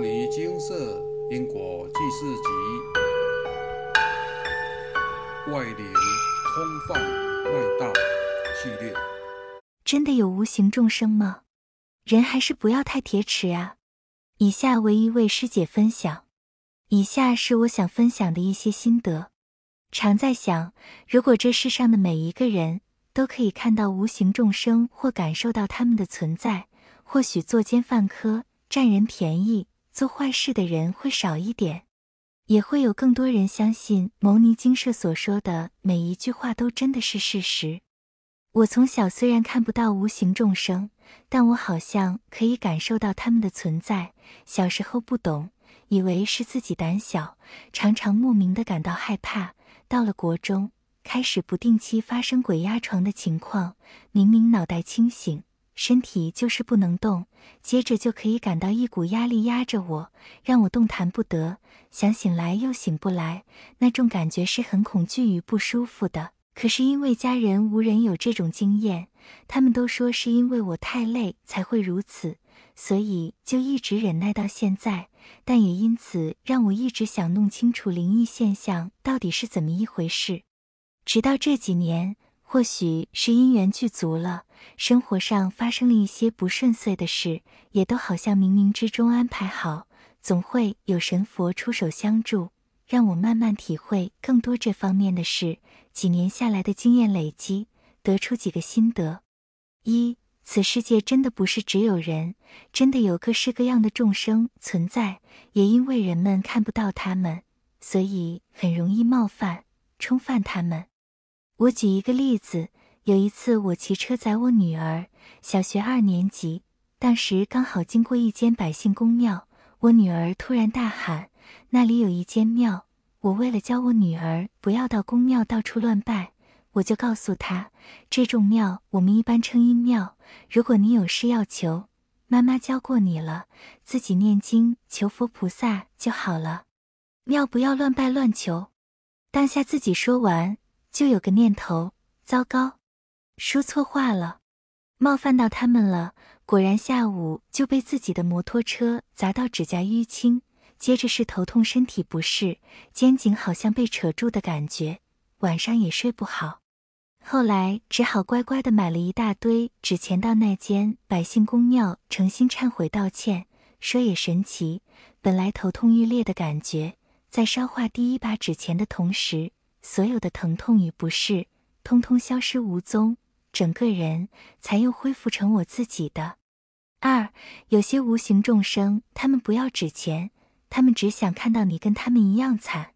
摩尼金色因果记事集》外灵空放外道系列。真的有无形众生吗？人还是不要太铁齿啊。以下为一位师姐分享，以下是我想分享的一些心得。常在想，如果这世上的每一个人都可以看到无形众生或感受到他们的存在，或许作奸犯科、占人便宜、做坏事的人会少一点，也会有更多人相信牟尼精舍所说的每一句话都真的是事实。我从小虽然看不到无形众生，但我好像可以感受到他们的存在。小时候不懂，以为是自己胆小，常常莫名的感到害怕。到了国中，开始不定期发生鬼压床的情况，明明脑袋清醒，身体就是不能动，接着就可以感到一股压力压着我，让我动弹不得，想醒来又醒不来，那种感觉是很恐惧与不舒服的。可是因为家人无人有这种经验，他们都说是因为我太累才会如此，所以就一直忍耐到现在。但也因此让我一直想弄清楚灵异现象到底是怎么一回事。直到这几年，或许是因缘具足了，生活上发生了一些不顺遂的事，也都好像冥冥之中安排好，总会有神佛出手相助，让我慢慢体会更多这方面的事。几年下来的经验累积，得出几个心得：一。此世界真的不是只有人，真的有各式各样的众生存在。也因为人们看不到他们，所以很容易冒犯、冲犯他们。我举一个例子，有一次我骑车载我女儿，小学二年级，当时刚好经过一间百姓公庙，我女儿突然大喊：“那里有一间庙！”我为了教我女儿不要到公庙到处乱拜。我就告诉她，这种庙我们一般称阴庙。如果你有事要求，妈妈教过你了，自己念经求佛菩萨就好了。庙不要乱拜乱求。当下自己说完，就有个念头：糟糕，说错话了，冒犯到他们了。果然下午就被自己的摩托车砸到指甲淤青，接着是头痛、身体不适，肩颈好像被扯住的感觉，晚上也睡不好。后来只好乖乖的买了一大堆纸钱到那间百姓公庙，诚心忏悔道歉。说也神奇，本来头痛欲裂的感觉，在烧化第一把纸钱的同时，所有的疼痛与不适通通消失无踪，整个人才又恢复成我自己的。二，有些无形众生，他们不要纸钱，他们只想看到你跟他们一样惨。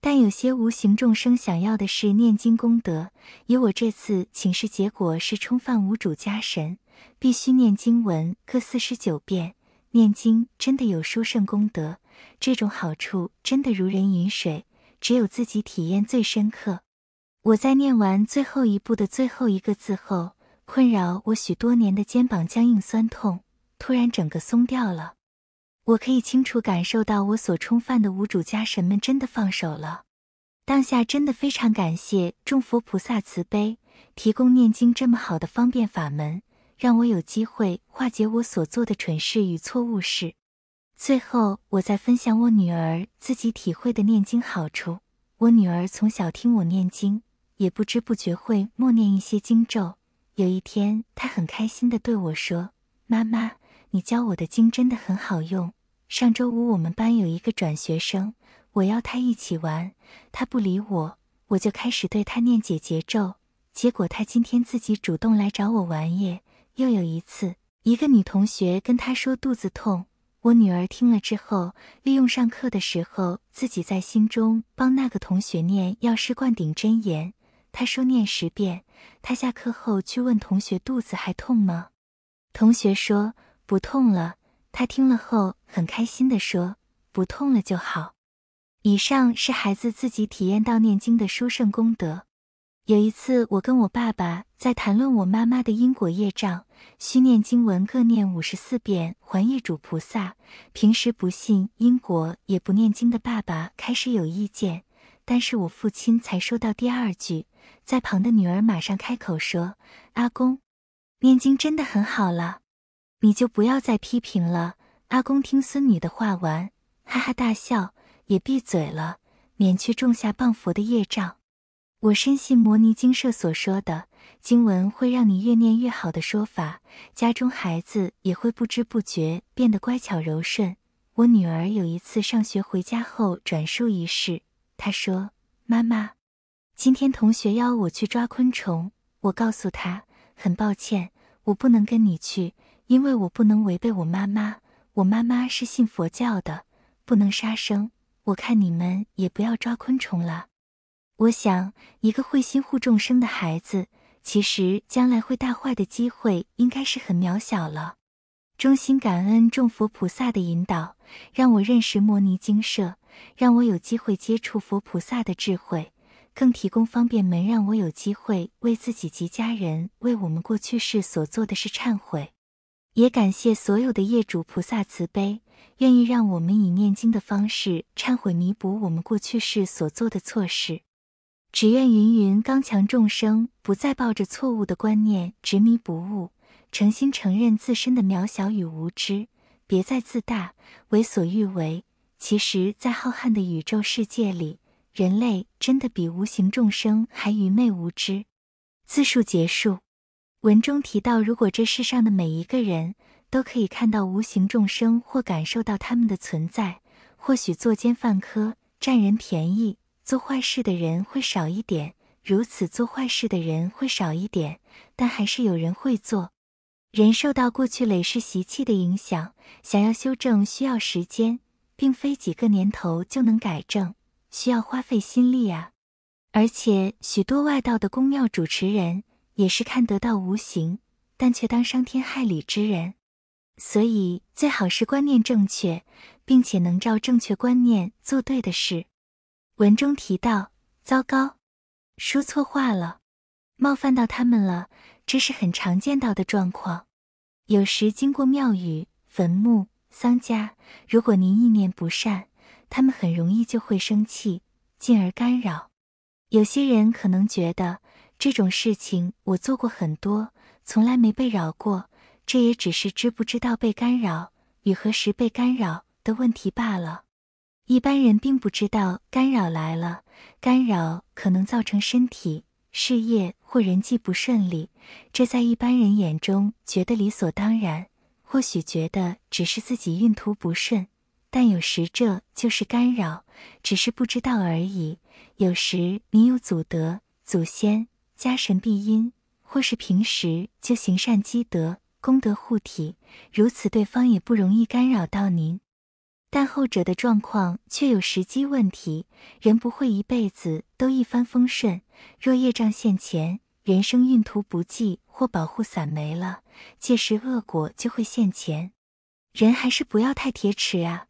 但有些无形众生想要的是念经功德，以我这次请示结果是冲犯无主家神，必须念经文各四十九遍。念经真的有殊胜功德，这种好处真的如人饮水，只有自己体验最深刻。我在念完最后一步的最后一个字后，困扰我许多年的肩膀僵硬酸痛突然整个松掉了。我可以清楚感受到，我所冲犯的无主家神们真的放手了。当下真的非常感谢众佛菩萨慈悲，提供念经这么好的方便法门，让我有机会化解我所做的蠢事与错误事。最后，我再分享我女儿自己体会的念经好处。我女儿从小听我念经，也不知不觉会默念一些经咒。有一天，她很开心地对我说：“妈妈，你教我的经真的很好用。”上周五我们班有一个转学生，我邀他一起玩，他不理我，我就开始对他念解结咒。结果他今天自己主动来找我玩耶。又有一次，一个女同学跟他说肚子痛，我女儿听了之后，利用上课的时候自己在心中帮那个同学念药师灌顶真言。他说念十遍，他下课后去问同学肚子还痛吗？同学说不痛了。他听了后很开心地说：“不痛了就好。”以上是孩子自己体验到念经的殊胜功德。有一次，我跟我爸爸在谈论我妈妈的因果业障，需念经文各念五十四遍还业主菩萨。平时不信因果也不念经的爸爸开始有意见，但是我父亲才说到第二句，在旁的女儿马上开口说：“阿公，念经真的很好了。”你就不要再批评了，阿公听孙女的话完，哈哈大笑，也闭嘴了，免去种下谤佛的业障。我深信摩尼经社所说的经文会让你越念越好的说法，家中孩子也会不知不觉变得乖巧柔顺。我女儿有一次上学回家后转述一事，她说：“妈妈，今天同学邀我去抓昆虫，我告诉她很抱歉，我不能跟你去，因为我不能违背我妈妈。我妈妈是信佛教的，不能杀生。我看你们也不要抓昆虫了。”我想，一个会心护众生的孩子，其实将来会大坏的机会应该是很渺小了。衷心感恩众佛菩萨的引导，让我认识摩尼精舍，让我有机会接触佛菩萨的智慧，更提供方便门，让我有机会为自己及家人为我们过去世所做的事忏悔。也感谢所有的业主菩萨慈悲，愿意让我们以念经的方式忏悔弥补我们过去世所做的错事。只愿芸芸刚强众生不再抱着错误的观念执迷不悟，诚心承认自身的渺小与无知，别再自大为所欲为。其实，在浩瀚的宇宙世界里，人类真的比无形众生还愚昧无知。自述结束。文中提到，如果这世上的每一个人都可以看到无形众生或感受到他们的存在，或许作奸犯科、占人便宜。做坏事的人会少一点，如此做坏事的人会少一点，但还是有人会做。人受到过去累世习气的影响，想要修正需要时间，并非几个年头就能改正，需要花费心力啊。而且许多外道的宫庙主持人也是看得到无形，但却当伤天害理之人。所以最好是观念正确，并且能照正确观念做对的事。文中提到，糟糕，说错话了，冒犯到他们了，这是很常见到的状况。有时经过庙宇、坟墓、丧家，如果您意念不善，他们很容易就会生气，进而干扰。有些人可能觉得这种事情我做过很多，从来没被扰过，这也只是知不知道被干扰与何时被干扰的问题罢了。一般人并不知道干扰来了，干扰可能造成身体、事业或人际不顺利，这在一般人眼中觉得理所当然，或许觉得只是自己运途不顺，但有时这就是干扰，只是不知道而已。有时你有祖德、祖先、家神庇荫，或是平时就行善积德、功德护体，如此对方也不容易干扰到您。但后者的状况却有时机问题，人不会一辈子都一帆风顺。若业障现前，人生运途不济或保护伞没了，届时恶果就会现前。人还是不要太铁齿啊。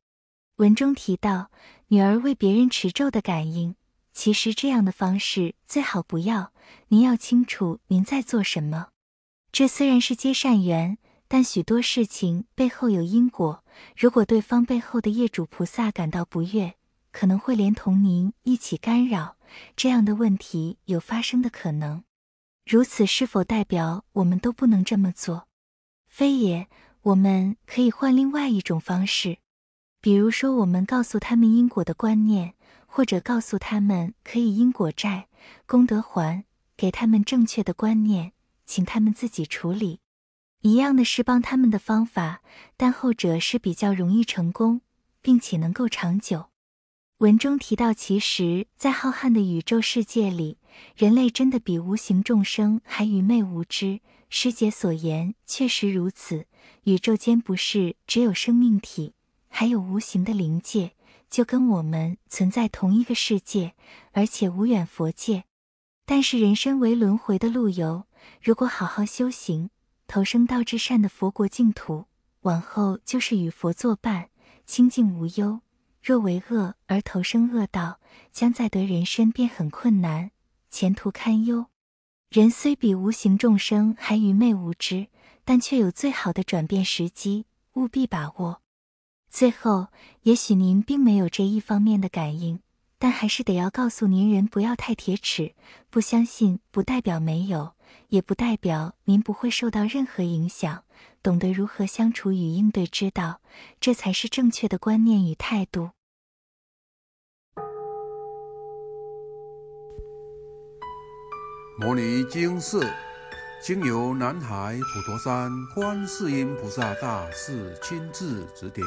文中提到女儿为别人持咒的感应，其实这样的方式最好不要。您要清楚您在做什么。这虽然是接善缘。但许多事情背后有因果，如果对方背后的业主菩萨感到不悦，可能会连同您一起干扰，这样的问题有发生的可能。如此是否代表我们都不能这么做？非也，我们可以换另外一种方式，比如说我们告诉他们因果的观念，或者告诉他们可以因果债功德还，给他们正确的观念，请他们自己处理。一样的是帮他们的方法，但后者是比较容易成功，并且能够长久。文中提到，其实，在浩瀚的宇宙世界里，人类真的比无形众生还愚昧无知。师姐所言确实如此。宇宙间不是只有生命体，还有无形的灵界，就跟我们存在同一个世界，而且无远佛界。但是人生为轮回的路由，如果好好修行。投生到至善的佛国净土，往后就是与佛作伴，清净无忧。若为恶而投生恶道，将再得人身便很困难，前途堪忧。人虽比无形众生还愚昧无知，但却有最好的转变时机，务必把握。最后，也许您并没有这一方面的感应，但还是得要告诉您，人不要太铁齿。不相信不代表没有，也不代表您不会受到任何影响。懂得如何相处与应对之道，这才是正确的观念与态度。摩尼经寺经由南海普陀山观世音菩萨大士亲自指点，